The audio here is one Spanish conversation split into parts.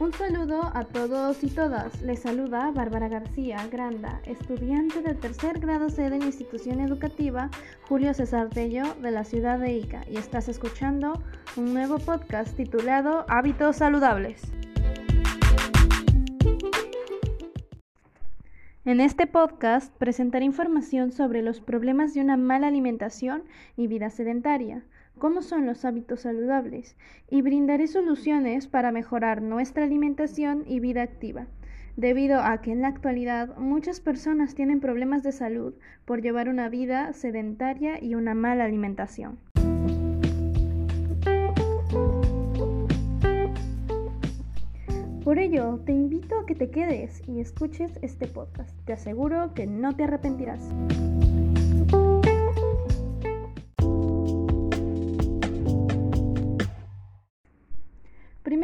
Un saludo a todos y todas. Les saluda Bárbara García Granda, estudiante del tercer grado C de la institución educativa Julio César Tello de la ciudad de Ica y estás escuchando un nuevo podcast titulado Hábitos Saludables. En este podcast presentaré información sobre los problemas de una mala alimentación y vida sedentaria cómo son los hábitos saludables y brindaré soluciones para mejorar nuestra alimentación y vida activa, debido a que en la actualidad muchas personas tienen problemas de salud por llevar una vida sedentaria y una mala alimentación. Por ello, te invito a que te quedes y escuches este podcast. Te aseguro que no te arrepentirás.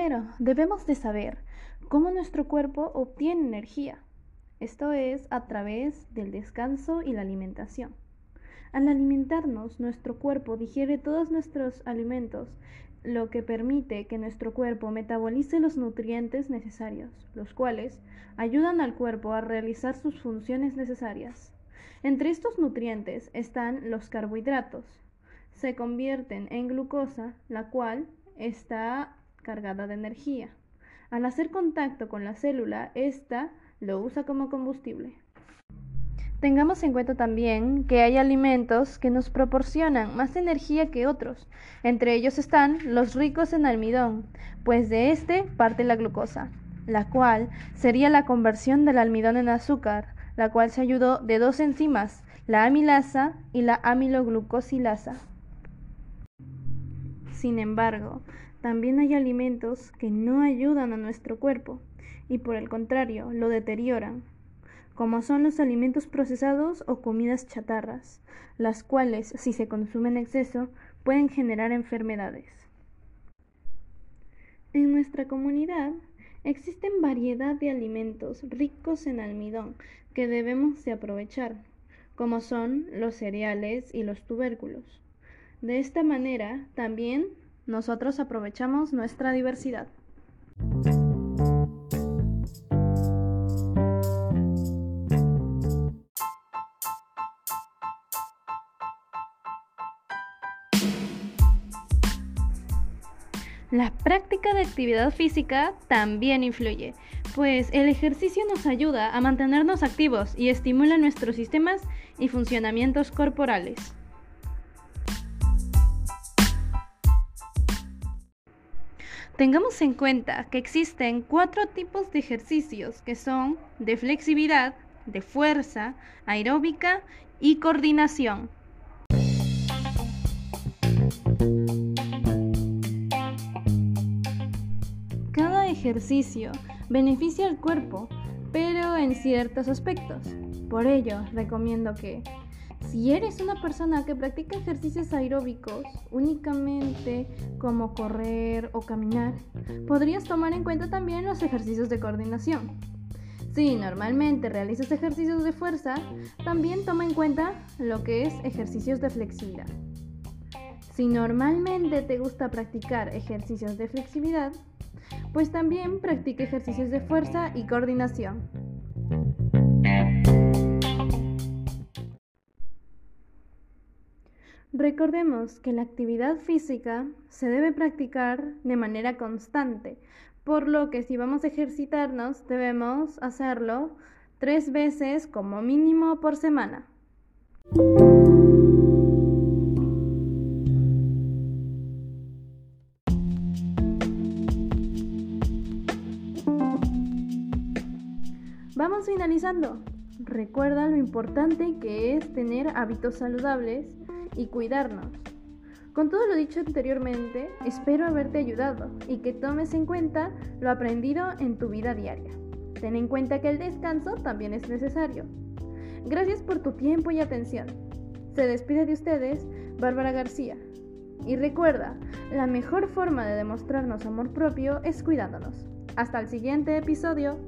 Primero, debemos de saber cómo nuestro cuerpo obtiene energía. Esto es a través del descanso y la alimentación. Al alimentarnos, nuestro cuerpo digiere todos nuestros alimentos, lo que permite que nuestro cuerpo metabolice los nutrientes necesarios, los cuales ayudan al cuerpo a realizar sus funciones necesarias. Entre estos nutrientes están los carbohidratos. Se convierten en glucosa, la cual está cargada de energía. Al hacer contacto con la célula, ésta lo usa como combustible. Tengamos en cuenta también que hay alimentos que nos proporcionan más energía que otros. Entre ellos están los ricos en almidón, pues de este parte la glucosa, la cual sería la conversión del almidón en azúcar, la cual se ayudó de dos enzimas, la amilasa y la amiloglucosilasa. Sin embargo, también hay alimentos que no ayudan a nuestro cuerpo y por el contrario lo deterioran, como son los alimentos procesados o comidas chatarras, las cuales si se consumen en exceso pueden generar enfermedades. En nuestra comunidad existen variedad de alimentos ricos en almidón que debemos de aprovechar, como son los cereales y los tubérculos. De esta manera también nosotros aprovechamos nuestra diversidad. La práctica de actividad física también influye, pues el ejercicio nos ayuda a mantenernos activos y estimula nuestros sistemas y funcionamientos corporales. Tengamos en cuenta que existen cuatro tipos de ejercicios que son de flexibilidad, de fuerza, aeróbica y coordinación. Cada ejercicio beneficia al cuerpo, pero en ciertos aspectos. Por ello, recomiendo que si eres una persona que practica ejercicios aeróbicos únicamente como correr o caminar, podrías tomar en cuenta también los ejercicios de coordinación. Si normalmente realizas ejercicios de fuerza, también toma en cuenta lo que es ejercicios de flexibilidad. Si normalmente te gusta practicar ejercicios de flexibilidad, pues también practica ejercicios de fuerza y coordinación. Recordemos que la actividad física se debe practicar de manera constante, por lo que si vamos a ejercitarnos debemos hacerlo tres veces como mínimo por semana. Vamos finalizando. Recuerda lo importante que es tener hábitos saludables y cuidarnos. Con todo lo dicho anteriormente, espero haberte ayudado y que tomes en cuenta lo aprendido en tu vida diaria. Ten en cuenta que el descanso también es necesario. Gracias por tu tiempo y atención. Se despide de ustedes Bárbara García. Y recuerda, la mejor forma de demostrarnos amor propio es cuidándonos. Hasta el siguiente episodio.